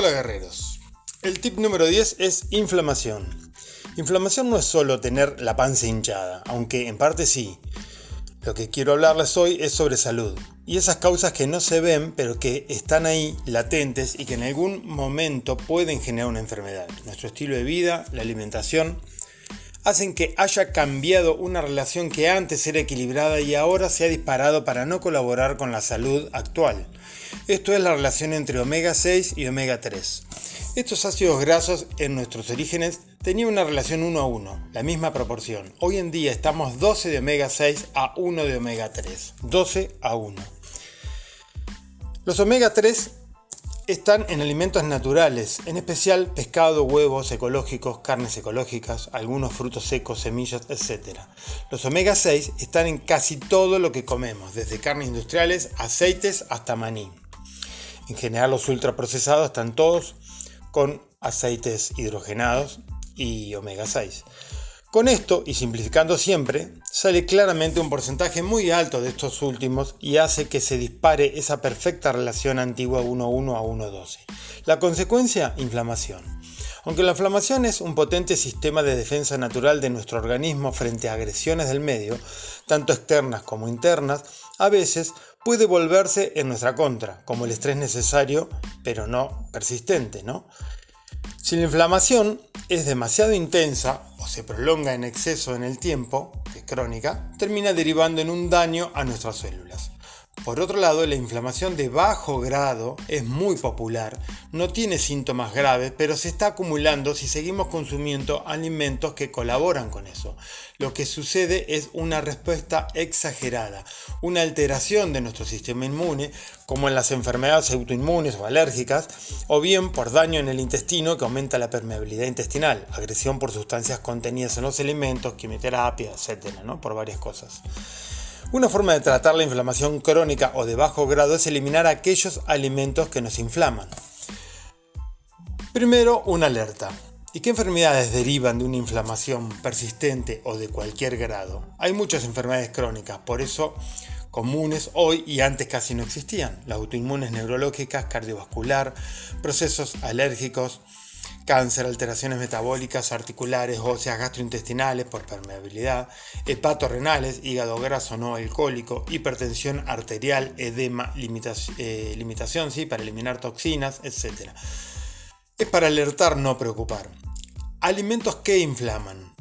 Hola guerreros. El tip número 10 es inflamación. Inflamación no es solo tener la panza hinchada, aunque en parte sí. Lo que quiero hablarles hoy es sobre salud y esas causas que no se ven pero que están ahí latentes y que en algún momento pueden generar una enfermedad. Nuestro estilo de vida, la alimentación, hacen que haya cambiado una relación que antes era equilibrada y ahora se ha disparado para no colaborar con la salud actual. Esto es la relación entre omega 6 y omega 3. Estos ácidos grasos en nuestros orígenes tenían una relación 1 a 1, la misma proporción. Hoy en día estamos 12 de omega 6 a 1 de omega 3. 12 a 1. Los omega 3 están en alimentos naturales, en especial pescado, huevos ecológicos, carnes ecológicas, algunos frutos secos, semillas, etc. Los omega 6 están en casi todo lo que comemos, desde carnes industriales, aceites hasta maní. En general los ultraprocesados están todos con aceites hidrogenados y omega 6. Con esto, y simplificando siempre, sale claramente un porcentaje muy alto de estos últimos y hace que se dispare esa perfecta relación antigua 1-1 a 1-12. La consecuencia, inflamación. Aunque la inflamación es un potente sistema de defensa natural de nuestro organismo frente a agresiones del medio, tanto externas como internas, a veces puede volverse en nuestra contra, como el estrés necesario, pero no persistente, ¿no? Si la inflamación es demasiado intensa o se prolonga en exceso en el tiempo, que es crónica, termina derivando en un daño a nuestras células. Por otro lado, la inflamación de bajo grado es muy popular, no tiene síntomas graves, pero se está acumulando si seguimos consumiendo alimentos que colaboran con eso. Lo que sucede es una respuesta exagerada, una alteración de nuestro sistema inmune, como en las enfermedades autoinmunes o alérgicas, o bien por daño en el intestino que aumenta la permeabilidad intestinal, agresión por sustancias contenidas en los alimentos, quimioterapia, etc., ¿no? por varias cosas. Una forma de tratar la inflamación crónica o de bajo grado es eliminar aquellos alimentos que nos inflaman. Primero, una alerta. ¿Y qué enfermedades derivan de una inflamación persistente o de cualquier grado? Hay muchas enfermedades crónicas, por eso comunes hoy y antes casi no existían. Las autoinmunes neurológicas, cardiovascular, procesos alérgicos, cáncer, alteraciones metabólicas, articulares, óseas, gastrointestinales por permeabilidad, hepatorrenales, hígado graso no alcohólico, hipertensión arterial, edema, eh, limitación, ¿sí? para eliminar toxinas, etc. Es para alertar, no preocupar. Alimentos que inflaman.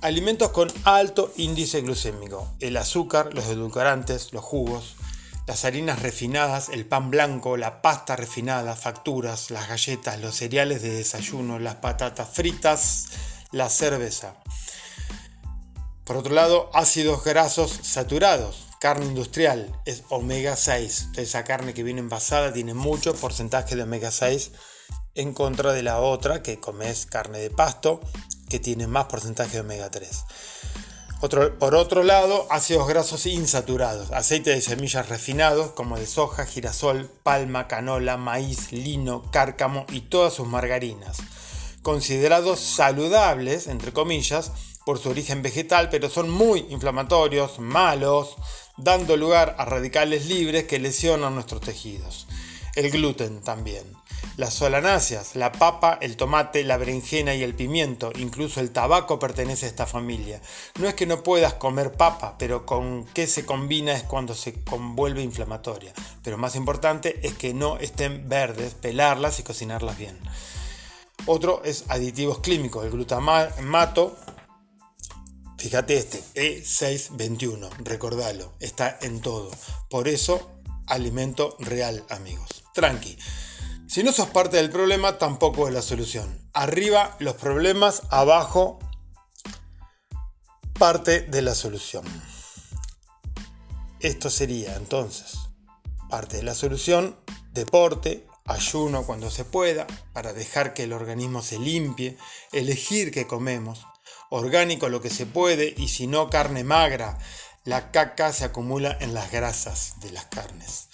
Alimentos con alto índice glucémico. El azúcar, los edulcorantes, los jugos, las harinas refinadas, el pan blanco, la pasta refinada, facturas, las galletas, los cereales de desayuno, las patatas fritas, la cerveza. Por otro lado, ácidos grasos saturados, carne industrial, es omega 6. esa carne que viene envasada tiene mucho porcentaje de omega 6 en contra de la otra que comes carne de pasto que tiene más porcentaje de omega 3 por otro lado, ácidos grasos insaturados, aceite de semillas refinados como de soja, girasol, palma, canola, maíz, lino, cárcamo y todas sus margarinas. Considerados saludables, entre comillas, por su origen vegetal, pero son muy inflamatorios, malos, dando lugar a radicales libres que lesionan nuestros tejidos. El gluten también. Las solanáceas, la papa, el tomate, la berenjena y el pimiento, incluso el tabaco pertenece a esta familia. No es que no puedas comer papa, pero con qué se combina es cuando se convuelve inflamatoria. Pero más importante es que no estén verdes, pelarlas y cocinarlas bien. Otro es aditivos químicos, el glutamato, Fíjate este, E621, recordalo, está en todo. Por eso, alimento real, amigos. Tranqui. Si no sos parte del problema, tampoco es la solución. Arriba los problemas, abajo parte de la solución. Esto sería entonces parte de la solución, deporte, ayuno cuando se pueda, para dejar que el organismo se limpie, elegir qué comemos, orgánico lo que se puede y si no carne magra, la caca se acumula en las grasas de las carnes.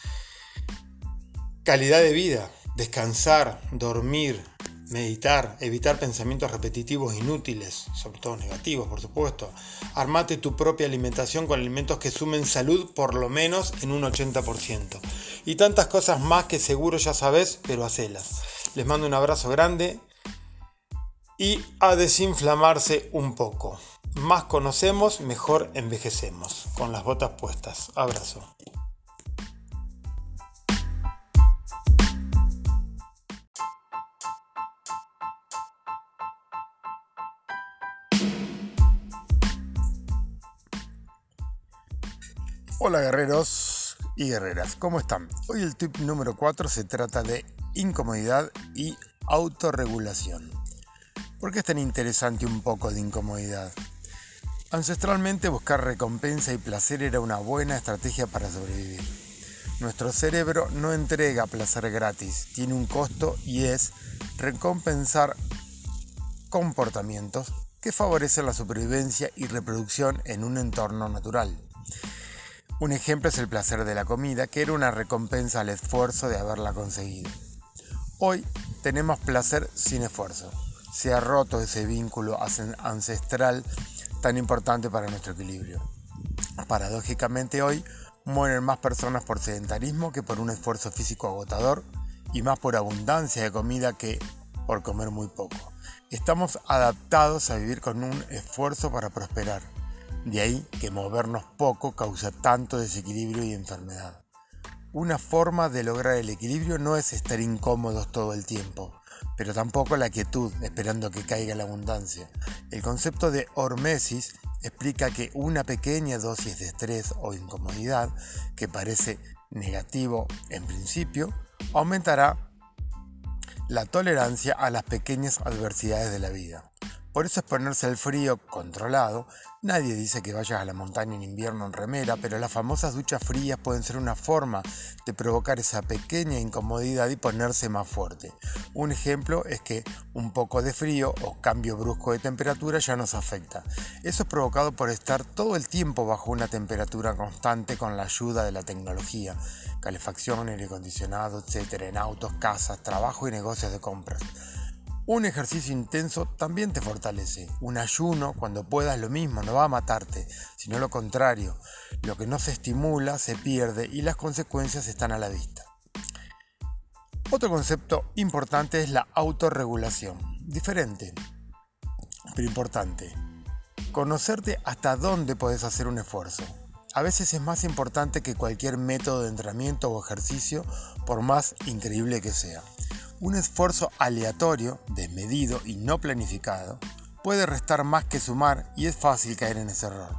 Calidad de vida, descansar, dormir, meditar, evitar pensamientos repetitivos inútiles, sobre todo negativos, por supuesto. Armate tu propia alimentación con alimentos que sumen salud por lo menos en un 80%. Y tantas cosas más que seguro ya sabes, pero hacelas. Les mando un abrazo grande y a desinflamarse un poco. Más conocemos, mejor envejecemos. Con las botas puestas. Abrazo. Hola guerreros y guerreras, ¿cómo están? Hoy el tip número 4 se trata de incomodidad y autorregulación. ¿Por qué es tan interesante un poco de incomodidad? Ancestralmente buscar recompensa y placer era una buena estrategia para sobrevivir. Nuestro cerebro no entrega placer gratis, tiene un costo y es recompensar comportamientos que favorecen la supervivencia y reproducción en un entorno natural. Un ejemplo es el placer de la comida, que era una recompensa al esfuerzo de haberla conseguido. Hoy tenemos placer sin esfuerzo se ha roto ese vínculo ancestral tan importante para nuestro equilibrio. Paradójicamente hoy mueren más personas por sedentarismo que por un esfuerzo físico agotador y más por abundancia de comida que por comer muy poco. Estamos adaptados a vivir con un esfuerzo para prosperar. De ahí que movernos poco causa tanto desequilibrio y enfermedad. Una forma de lograr el equilibrio no es estar incómodos todo el tiempo, pero tampoco la quietud esperando que caiga la abundancia. El concepto de hormesis explica que una pequeña dosis de estrés o incomodidad, que parece negativo en principio, aumentará la tolerancia a las pequeñas adversidades de la vida. Por eso exponerse al frío controlado, nadie dice que vayas a la montaña en invierno en remera, pero las famosas duchas frías pueden ser una forma de provocar esa pequeña incomodidad y ponerse más fuerte. Un ejemplo es que un poco de frío o cambio brusco de temperatura ya nos afecta. Eso es provocado por estar todo el tiempo bajo una temperatura constante con la ayuda de la tecnología, calefacción, aire acondicionado, etc. en autos, casas, trabajo y negocios de compras. Un ejercicio intenso también te fortalece. Un ayuno, cuando puedas, lo mismo, no va a matarte, sino lo contrario. Lo que no se estimula se pierde y las consecuencias están a la vista. Otro concepto importante es la autorregulación. Diferente, pero importante. Conocerte hasta dónde puedes hacer un esfuerzo. A veces es más importante que cualquier método de entrenamiento o ejercicio, por más increíble que sea. Un esfuerzo aleatorio, desmedido y no planificado puede restar más que sumar y es fácil caer en ese error.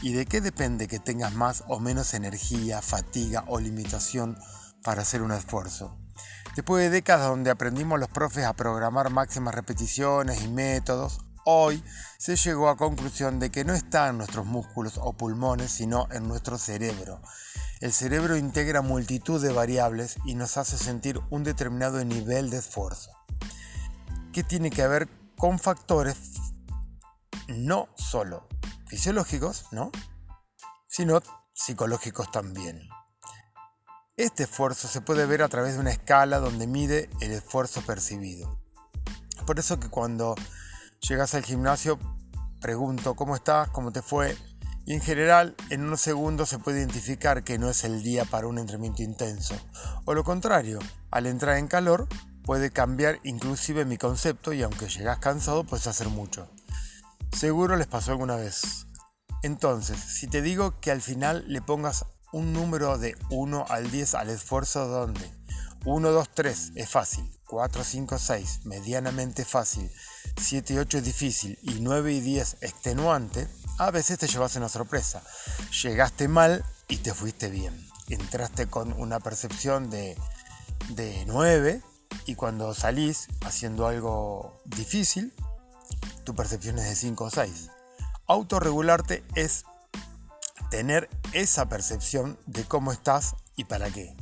¿Y de qué depende que tengas más o menos energía, fatiga o limitación para hacer un esfuerzo? Después de décadas donde aprendimos los profes a programar máximas repeticiones y métodos, hoy se llegó a conclusión de que no está en nuestros músculos o pulmones, sino en nuestro cerebro. El cerebro integra multitud de variables y nos hace sentir un determinado nivel de esfuerzo, que tiene que ver con factores no solo fisiológicos, ¿no? sino psicológicos también. Este esfuerzo se puede ver a través de una escala donde mide el esfuerzo percibido. Por eso que cuando llegas al gimnasio pregunto cómo estás, cómo te fue, y en general en unos segundos se puede identificar que no es el día para un entrenamiento intenso. O lo contrario, al entrar en calor puede cambiar inclusive mi concepto y aunque llegas cansado puedes hacer mucho. Seguro les pasó alguna vez. Entonces, si te digo que al final le pongas un número de 1 al 10 al esfuerzo, ¿dónde? 1, 2, 3 es fácil, 4, 5, 6 medianamente fácil, 7 y 8 es difícil y 9 y 10 extenuante, a veces te llevas una sorpresa. Llegaste mal y te fuiste bien. Entraste con una percepción de, de 9 y cuando salís haciendo algo difícil, tu percepción es de 5 o 6. Autorregularte es tener esa percepción de cómo estás y para qué.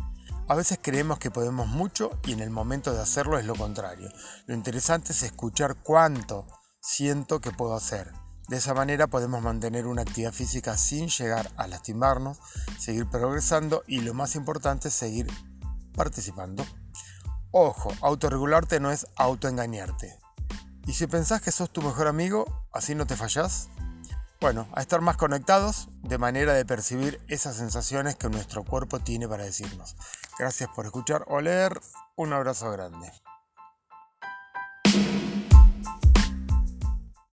A veces creemos que podemos mucho y en el momento de hacerlo es lo contrario. Lo interesante es escuchar cuánto siento que puedo hacer de esa manera podemos mantener una actividad física sin llegar a lastimarnos, seguir progresando y lo más importante, seguir participando. Ojo, autorregularte no es autoengañarte. Y si pensás que sos tu mejor amigo, así no te fallás, bueno, a estar más conectados de manera de percibir esas sensaciones que nuestro cuerpo tiene para decirnos. Gracias por escuchar o leer. Un abrazo grande.